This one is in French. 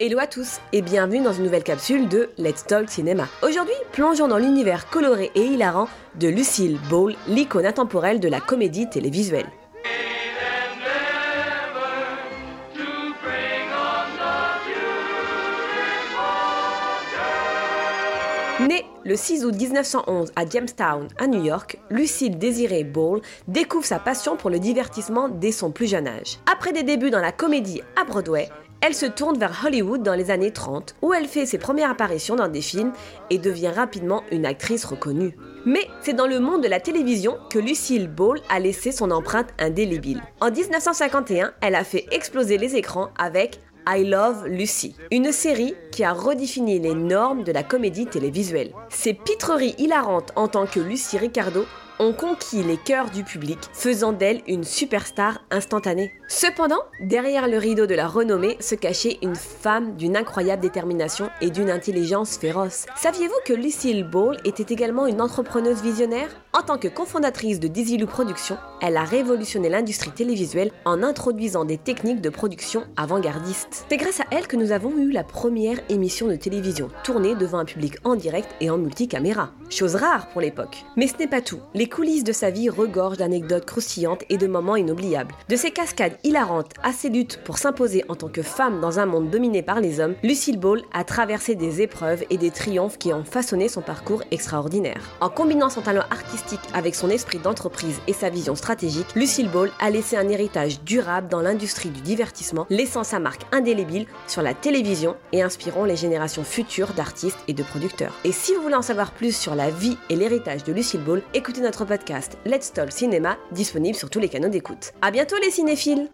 Hello à tous et bienvenue dans une nouvelle capsule de Let's Talk Cinéma. Aujourd'hui, plongeons dans l'univers coloré et hilarant de Lucille Ball, l'icône intemporelle de la comédie télévisuelle. Née le 6 août 1911 à Jamestown, à New York, Lucille Désirée Ball découvre sa passion pour le divertissement dès son plus jeune âge. Après des débuts dans la comédie à Broadway, elle se tourne vers Hollywood dans les années 30, où elle fait ses premières apparitions dans des films et devient rapidement une actrice reconnue. Mais c'est dans le monde de la télévision que Lucille Ball a laissé son empreinte indélébile. En 1951, elle a fait exploser les écrans avec I Love Lucy, une série qui a redéfini les normes de la comédie télévisuelle. Ses pitreries hilarantes en tant que Lucy Ricardo ont conquis les cœurs du public, faisant d'elle une superstar instantanée. Cependant, derrière le rideau de la renommée se cachait une femme d'une incroyable détermination et d'une intelligence féroce. Saviez-vous que Lucille Ball était également une entrepreneuse visionnaire? En tant que cofondatrice de Dizzy Productions, elle a révolutionné l'industrie télévisuelle en introduisant des techniques de production avant-gardistes. C'est grâce à elle que nous avons eu la première émission de télévision tournée devant un public en direct et en multicaméra. Chose rare pour l'époque. Mais ce n'est pas tout. Coulisses de sa vie regorgent d'anecdotes croustillantes et de moments inoubliables. De ses cascades hilarantes à ses luttes pour s'imposer en tant que femme dans un monde dominé par les hommes, Lucille Ball a traversé des épreuves et des triomphes qui ont façonné son parcours extraordinaire. En combinant son talent artistique avec son esprit d'entreprise et sa vision stratégique, Lucille Ball a laissé un héritage durable dans l'industrie du divertissement, laissant sa marque indélébile sur la télévision et inspirant les générations futures d'artistes et de producteurs. Et si vous voulez en savoir plus sur la vie et l'héritage de Lucille Ball, écoutez podcast Let's Talk Cinéma, disponible sur tous les canaux d'écoute. À bientôt les cinéphiles